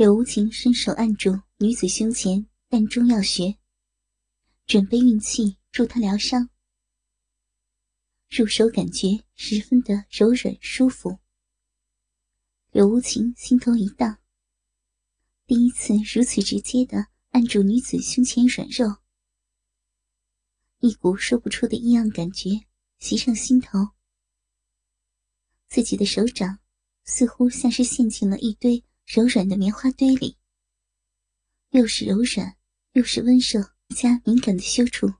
柳无情伸手按住女子胸前膻中要穴，准备运气助她疗伤。入手感觉十分的柔软舒服，柳无情心头一荡。第一次如此直接的按住女子胸前软肉，一股说不出的异样感觉袭上心头。自己的手掌似乎像是陷进了一堆。柔软的棉花堆里，又是柔软，又是温热加敏感的羞处，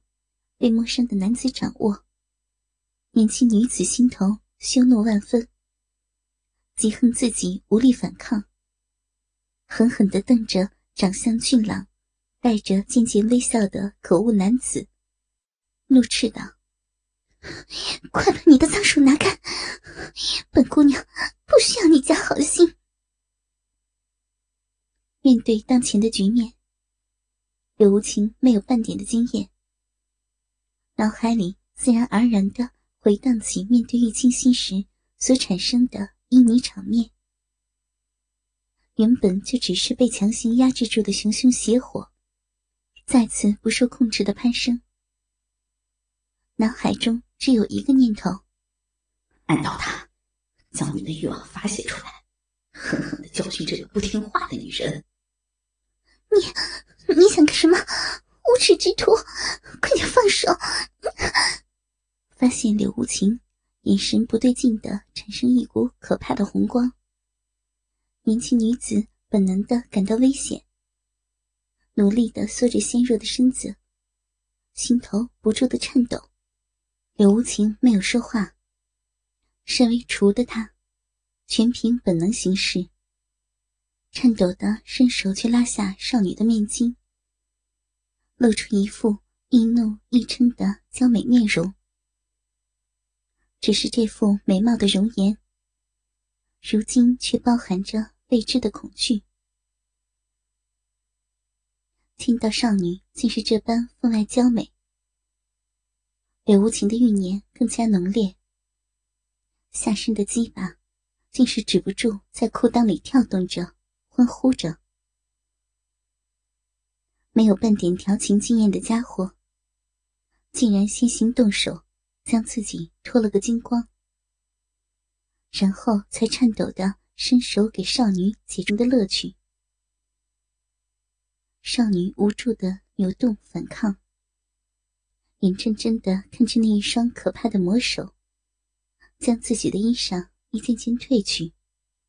被陌生的男子掌握。年轻女子心头羞怒万分，极恨自己无力反抗，狠狠地瞪着长相俊朗、带着渐渐微笑的可恶男子，怒斥道：“快把你的脏手拿开！本姑娘不需要你家好心。”面对当前的局面，柳无情没有半点的经验，脑海里自然而然的回荡起面对玉清心时所产生的旖旎场面。原本就只是被强行压制住的熊熊邪火，再次不受控制的攀升，脑海中只有一个念头：按到他，将你的欲望发泄出来，狠狠的教训这个不听话的女人。你你想干什么？无耻之徒！快点放手！发现柳无情眼神不对劲的，产生一股可怕的红光。年轻女子本能的感到危险，努力的缩着纤弱的身子，心头不住的颤抖。柳无情没有说话。身为厨的他，全凭本能行事。颤抖的伸手去拉下少女的面巾，露出一副易怒易嗔的娇美面容。只是这副美貌的容颜，如今却包含着未知的恐惧。听到少女竟是这般分外娇美，柳无情的欲念更加浓烈，下身的鸡巴竟是止不住在裤裆里跳动着。欢呼着，没有半点调情经验的家伙，竟然先行动手，将自己脱了个精光，然后才颤抖的伸手给少女解中的乐趣。少女无助的扭动反抗，眼睁睁的看着那一双可怕的魔手，将自己的衣裳一件件褪去，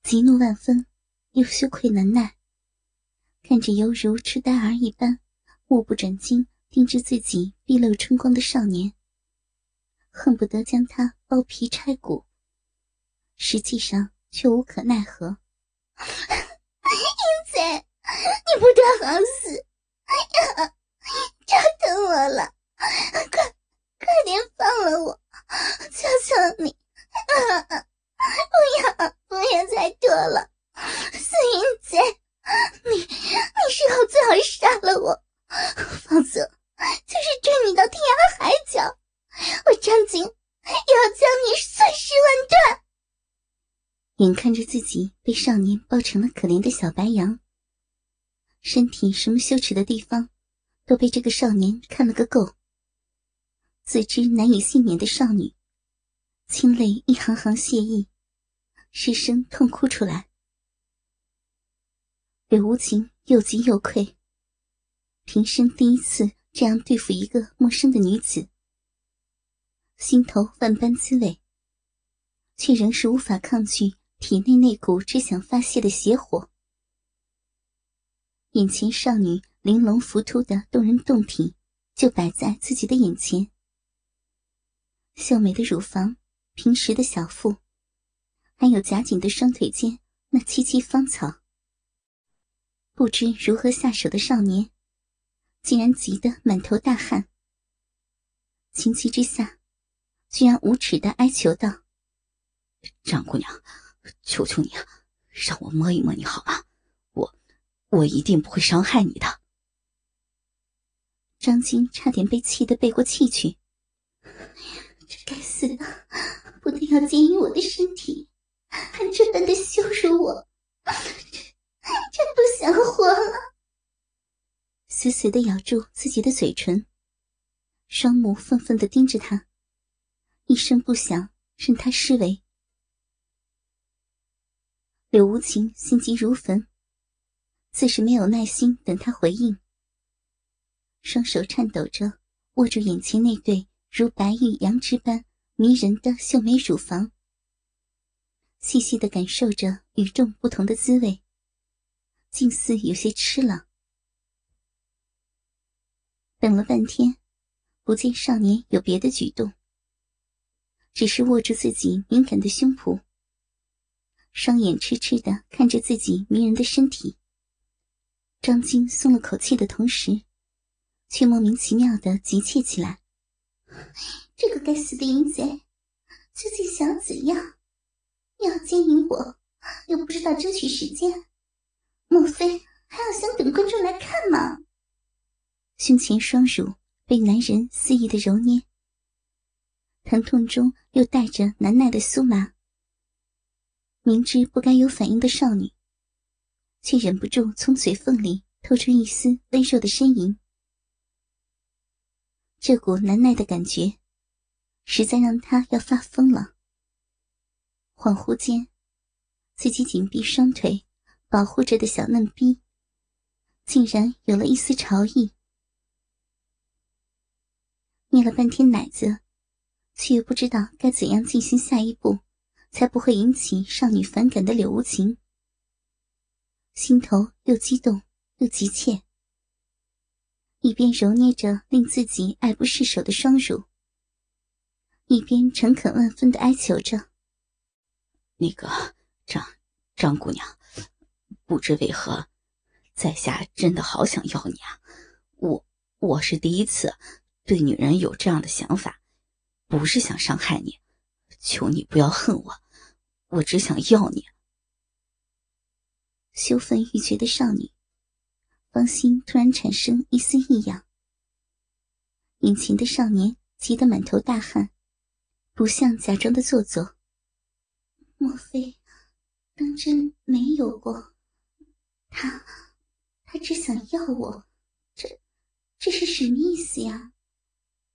急怒万分。又羞愧难耐，看着犹如痴呆儿一般目不转睛盯着自己毕露春光的少年，恨不得将他剥皮拆骨，实际上却无可奈何。英子，你不得好死！哎呀，抓疼我了，快快点放了我，求求你！不要不要再拖了！四英姐，你你事后最好杀了我，否则就是追你到天涯海角，我张景也要将你碎尸万段。眼看着自己被少年抱成了可怜的小白羊，身体什么羞耻的地方都被这个少年看了个够，自知难以幸免的少女，清泪一行行泻溢，失声痛哭出来。柳无情又急又愧，平生第一次这样对付一个陌生的女子，心头万般滋味，却仍是无法抗拒体内那股只想发泄的邪火。眼前少女玲珑浮凸的动人胴体就摆在自己的眼前，秀美的乳房、平实的小腹，还有夹紧的双腿间那萋萋芳草。不知如何下手的少年，竟然急得满头大汗。情急之下，居然无耻的哀求道：“张姑娘，求求你啊，让我摸一摸你好吗？我，我一定不会伤害你的。”张晶差点被气得背过气去。这该死的，不但要奸淫我的身体，还这般的羞辱我，真不想活了！死死的咬住自己的嘴唇，双目愤愤的盯着他，一声不响，任他施为。柳无情心急如焚，自是没有耐心等他回应，双手颤抖着握住眼前那对如白玉羊脂般迷人的秀美乳房，细细的感受着与众不同的滋味，竟似有些吃了。等了半天，不见少年有别的举动，只是握住自己敏感的胸脯。双眼痴痴的看着自己迷人的身体，张晶松了口气的同时，却莫名其妙的急切起来。这个该死的淫贼，究竟想怎样？要奸淫我，又不知道争取时间，莫非还要想等观众来看吗？胸前双乳被男人肆意的揉捏，疼痛中又带着难耐的酥麻。明知不该有反应的少女，却忍不住从嘴缝里透出一丝微弱的呻吟。这股难耐的感觉，实在让他要发疯了。恍惚间，自己紧闭双腿保护着的小嫩逼，竟然有了一丝潮意。捏了半天奶子，却又不知道该怎样进行下一步。才不会引起少女反感的柳无情，心头又激动又急切，一边揉捏着令自己爱不释手的双乳，一边诚恳万分的哀求着：“那个张张姑娘，不知为何，在下真的好想要你啊！我我是第一次对女人有这样的想法，不是想伤害你。”求你不要恨我，我只想要你。羞愤欲绝的少女，芳心突然产生一丝异样。眼前的少年急得满头大汗，不像假装的做作。莫非当真没有过？他他只想要我，这这是什么意思呀？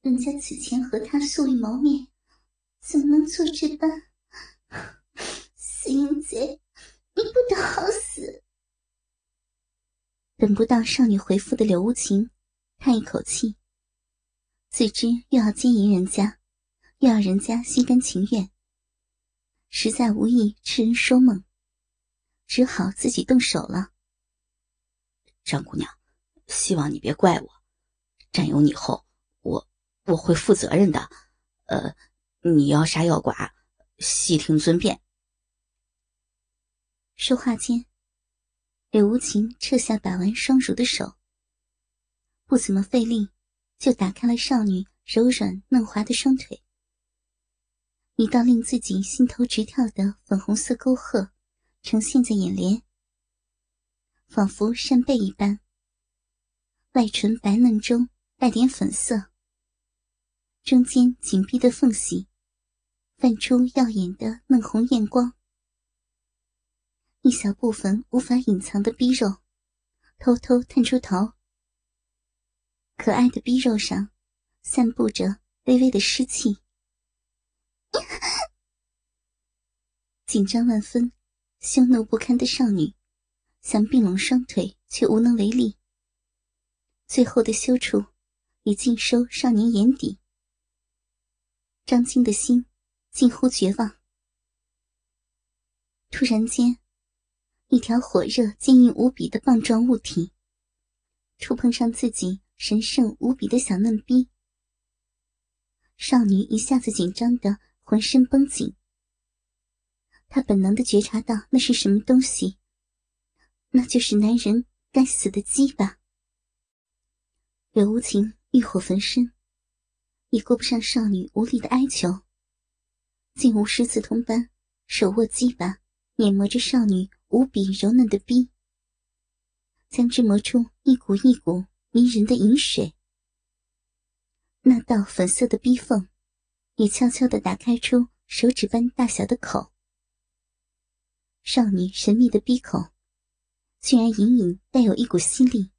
人家此前和他素未谋面。怎么能做这般？死淫贼，你不得好死！等不到少女回复的柳无情，叹一口气，自知又要奸淫人家，又要人家心甘情愿，实在无意痴人说梦，只好自己动手了。张姑娘，希望你别怪我，占有你后，我我会负责任的。呃。你要杀要剐，悉听尊便。说话间，柳无情撤下把玩双乳的手，不怎么费力，就打开了少女柔软嫩滑的双腿。一道令自己心头直跳的粉红色沟壑呈现在眼帘，仿佛扇贝一般，外唇白嫩中带点粉色，中间紧闭的缝隙。泛出耀眼的嫩红艳光，一小部分无法隐藏的逼肉偷偷探出头。可爱的逼肉上散布着微微的湿气，紧张万分、羞怒不堪的少女想并拢双腿，却无能为力。最后的羞处已尽收少年眼底，张青的心。近乎绝望。突然间，一条火热、坚硬无比的棒状物体触碰上自己神圣无比的小嫩逼，少女一下子紧张的浑身绷紧。她本能的觉察到那是什么东西，那就是男人该死的鸡巴。柳无情欲火焚身，也顾不上少女无力的哀求。竟无师自通般手握鸡巴，碾磨着少女无比柔嫩的逼，将之磨出一股一股迷人的饮水。那道粉色的逼缝，也悄悄地打开出手指般大小的口。少女神秘的逼口，竟然隐隐带有一股吸力。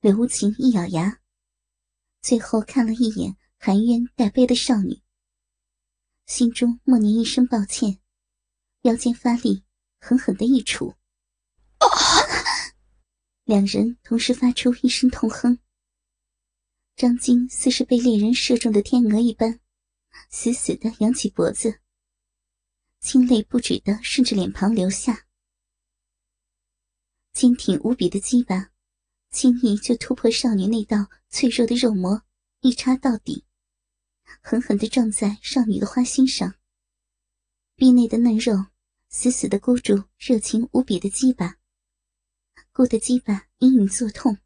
柳无情一咬牙，最后看了一眼含冤带悲的少女，心中默念一声抱歉，腰间发力，狠狠的一杵。两人同时发出一声痛哼。张晶似是被猎人射中的天鹅一般，死死的扬起脖子，清泪不止的顺着脸庞流下。坚挺无比的鸡巴。轻易就突破少女那道脆弱的肉膜，一插到底，狠狠地撞在少女的花心上。壁内的嫩肉死死地箍住热情无比的鸡巴，箍得鸡巴隐隐作痛。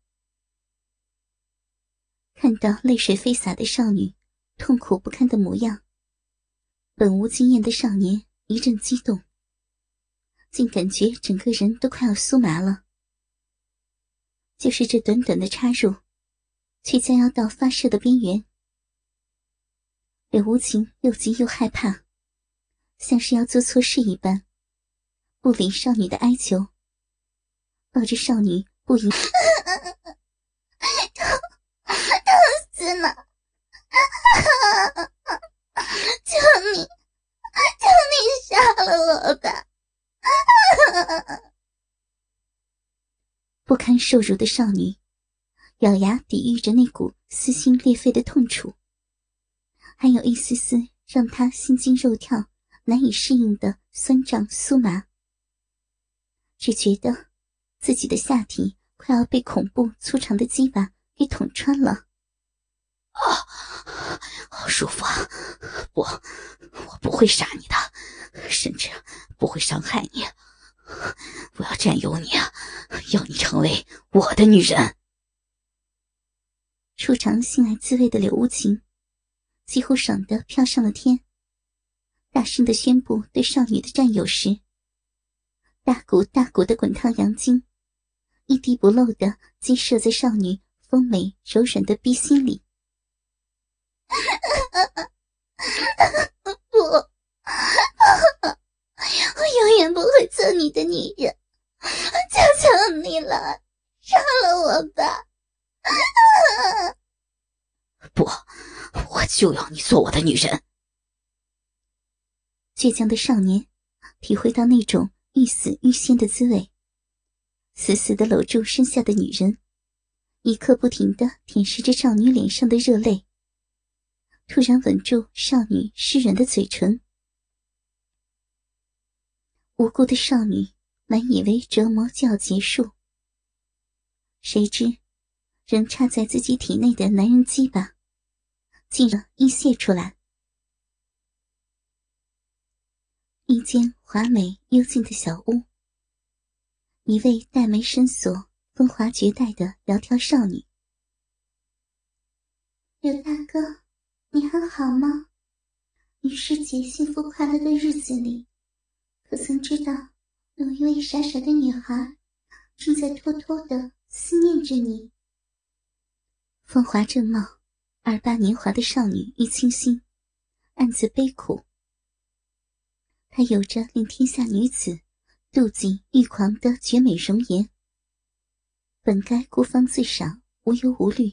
看到泪水飞洒的少女，痛苦不堪的模样，本无经验的少年一阵激动，竟感觉整个人都快要酥麻了。就是这短短的插入，却将要到发射的边缘。柳无情又急又害怕，像是要做错事一般，不理少女的哀求，抱着少女不已。疼，疼死了！求你，求你杀了我吧！不堪受辱的少女，咬牙抵御着那股撕心裂肺的痛楚，还有一丝丝让她心惊肉跳、难以适应的酸胀酥麻，只觉得自己的下体快要被恐怖粗长的鸡巴给捅穿了。啊，好舒服啊！不，我不会杀你的，甚至不会伤害你。我要占有你啊，要你成为我的女人。初尝性爱滋味的柳无情，几乎爽得飘上了天，大声的宣布对少女的占有时，大股大股的滚烫阳精，一滴不漏的激射在少女丰美柔软的逼心里。不。我永远不会做你的女人，求求你了，杀了我吧！不，我就要你做我的女人。倔强的少年体会到那种欲死欲仙的滋味，死死的搂住身下的女人，一刻不停的舔舐着少女脸上的热泪，突然吻住少女湿润的嘴唇。无辜的少女满以为折磨就要结束，谁知仍插在自己体内的男人鸡巴竟然溢泄出来。一间华美幽静的小屋，一位黛眉深锁、风华绝代的窈窕少女。刘大哥，你还好吗？于师姐幸福快乐的日子里。可曾知道，有一位傻傻的女孩，正在偷偷的思念着你。风华正茂、二八年华的少女玉清心，暗自悲苦。她有着令天下女子妒忌欲狂的绝美容颜，本该孤芳自赏、无忧无虑。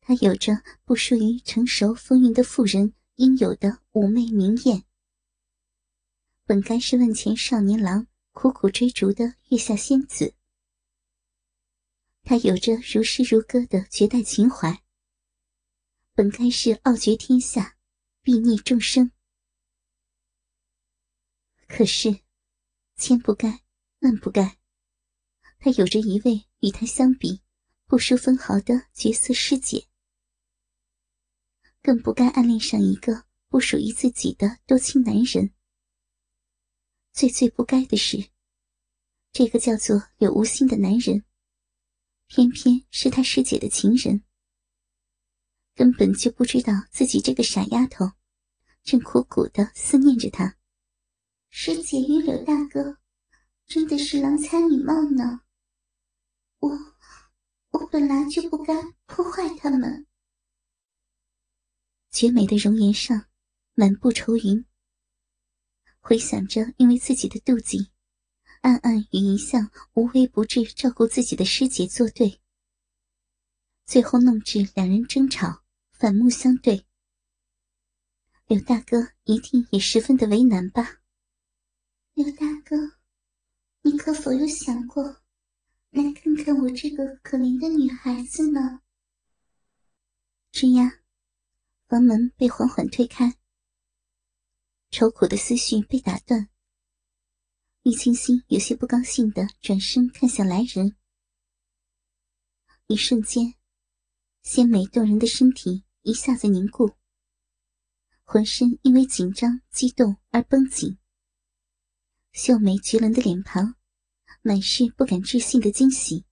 她有着不输于成熟风韵的妇人应有的妩媚明艳。本该是万千少年郎苦苦追逐的月下仙子，她有着如诗如歌的绝代情怀。本该是傲绝天下、睥睨众生，可是千不该万不该，她有着一位与她相比不输分毫的绝色师姐，更不该暗恋上一个不属于自己的多情男人。最最不该的是，这个叫做柳无心的男人，偏偏是他师姐的情人，根本就不知道自己这个傻丫头，正苦苦的思念着他。师姐与柳大哥，真的是郎才女貌呢。我，我本来就不该破坏他们。绝美的容颜上，满布愁云。回想着因为自己的妒忌，暗暗与一向无微不至照顾自己的师姐作对，最后弄至两人争吵，反目相对。柳大哥一定也十分的为难吧？柳大哥，你可否有想过，来看看我这个可怜的女孩子呢？吱呀，房门被缓缓推开，愁苦的思绪被打断。玉清心有些不高兴的转身看向来人，一瞬间，鲜美动人的身体一下子凝固，浑身因为紧张激动而绷紧，秀美绝伦的脸庞满是不敢置信的惊喜。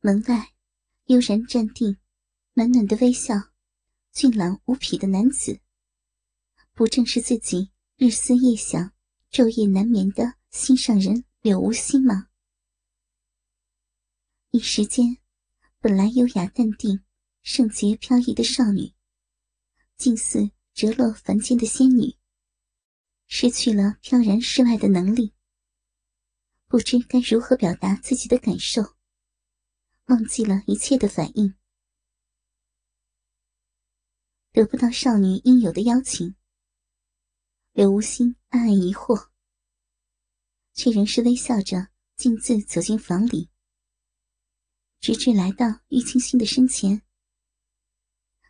门外悠然站定，暖暖的微笑，俊朗无匹的男子，不正是自己日思夜想？昼夜难眠的心上人柳无心吗？一时间，本来优雅淡定、圣洁飘逸的少女，竟似折落凡间的仙女，失去了飘然世外的能力，不知该如何表达自己的感受，忘记了一切的反应，得不到少女应有的邀请。柳无心暗暗疑惑，却仍是微笑着径自走进房里，直至来到玉清心的身前，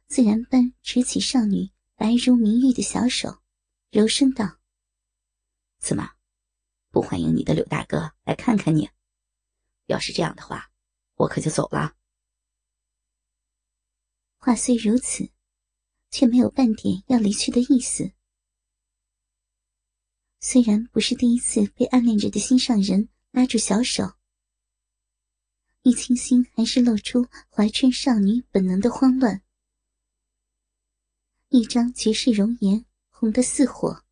自然般执起少女白如明玉的小手，柔声道：“怎么，不欢迎你的柳大哥来看看你？要是这样的话，我可就走了。”话虽如此，却没有半点要离去的意思。虽然不是第一次被暗恋着的心上人拉住小手，玉清心还是露出怀春少女本能的慌乱。一张绝世容颜红得似火，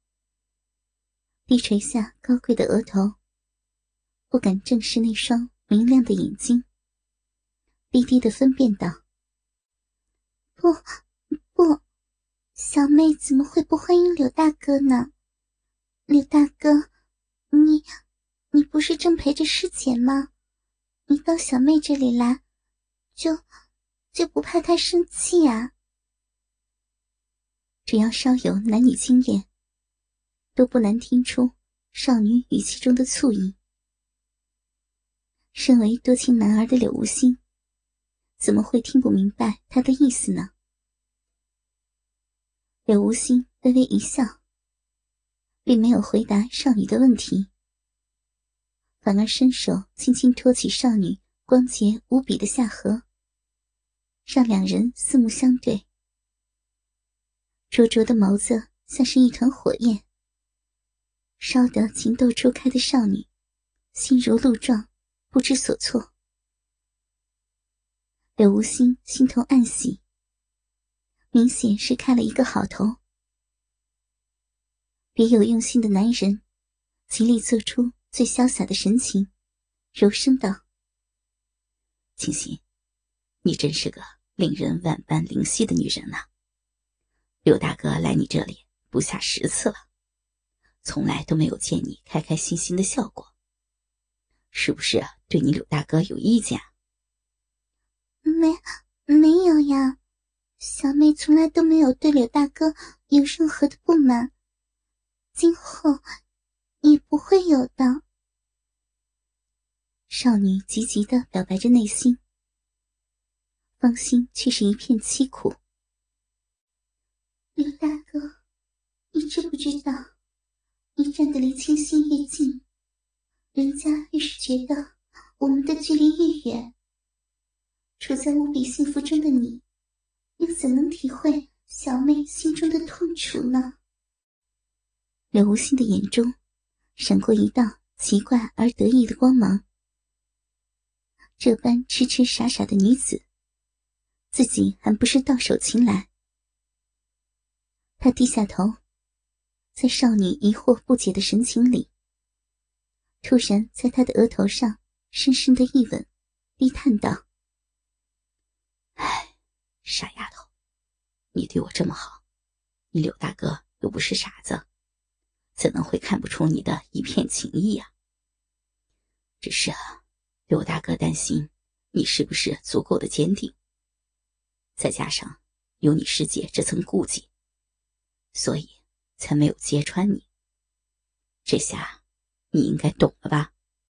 低垂下高贵的额头，不敢正视那双明亮的眼睛，低低的分辨道：“不，不，小妹怎么会不欢迎柳大哥呢？”柳大哥，你你不是正陪着师姐吗？你到小妹这里来，就就不怕她生气啊？只要稍有男女经验，都不难听出少女语气中的醋意。身为多情男儿的柳无心，怎么会听不明白他的意思呢？柳无心微微一笑。并没有回答少女的问题，反而伸手轻轻托起少女光洁无比的下颌，让两人四目相对。灼灼的眸子像是一团火焰，烧得情窦初开的少女心如鹿撞，不知所措。柳无心心头暗喜，明显是开了一个好头。别有用心的男人，极力做出最潇洒的神情，柔声道：“清心，你真是个令人万般怜惜的女人呐！刘大哥来你这里不下十次了，从来都没有见你开开心心的笑过，是不是对你柳大哥有意见？”“没，没有呀，小妹从来都没有对柳大哥有任何的不满。”今后也不会有的。少女急急的表白着内心，芳心却是一片凄苦。刘大哥，你知不知道，你站的离清心越近，人家越是觉得我们的距离越远。处在无比幸福中的你，又怎能体会小妹心中的痛楚呢？柳无心的眼中闪过一道奇怪而得意的光芒。这般痴痴傻傻的女子，自己还不是到手擒来？他低下头，在少女疑惑不解的神情里，突然在她的额头上深深的一吻，低叹道：“哎，傻丫头，你对我这么好，你柳大哥又不是傻子。”怎能会看不出你的一片情意呀？只是啊，刘大哥担心你是不是足够的坚定，再加上有你师姐这层顾忌，所以才没有揭穿你。这下你应该懂了吧？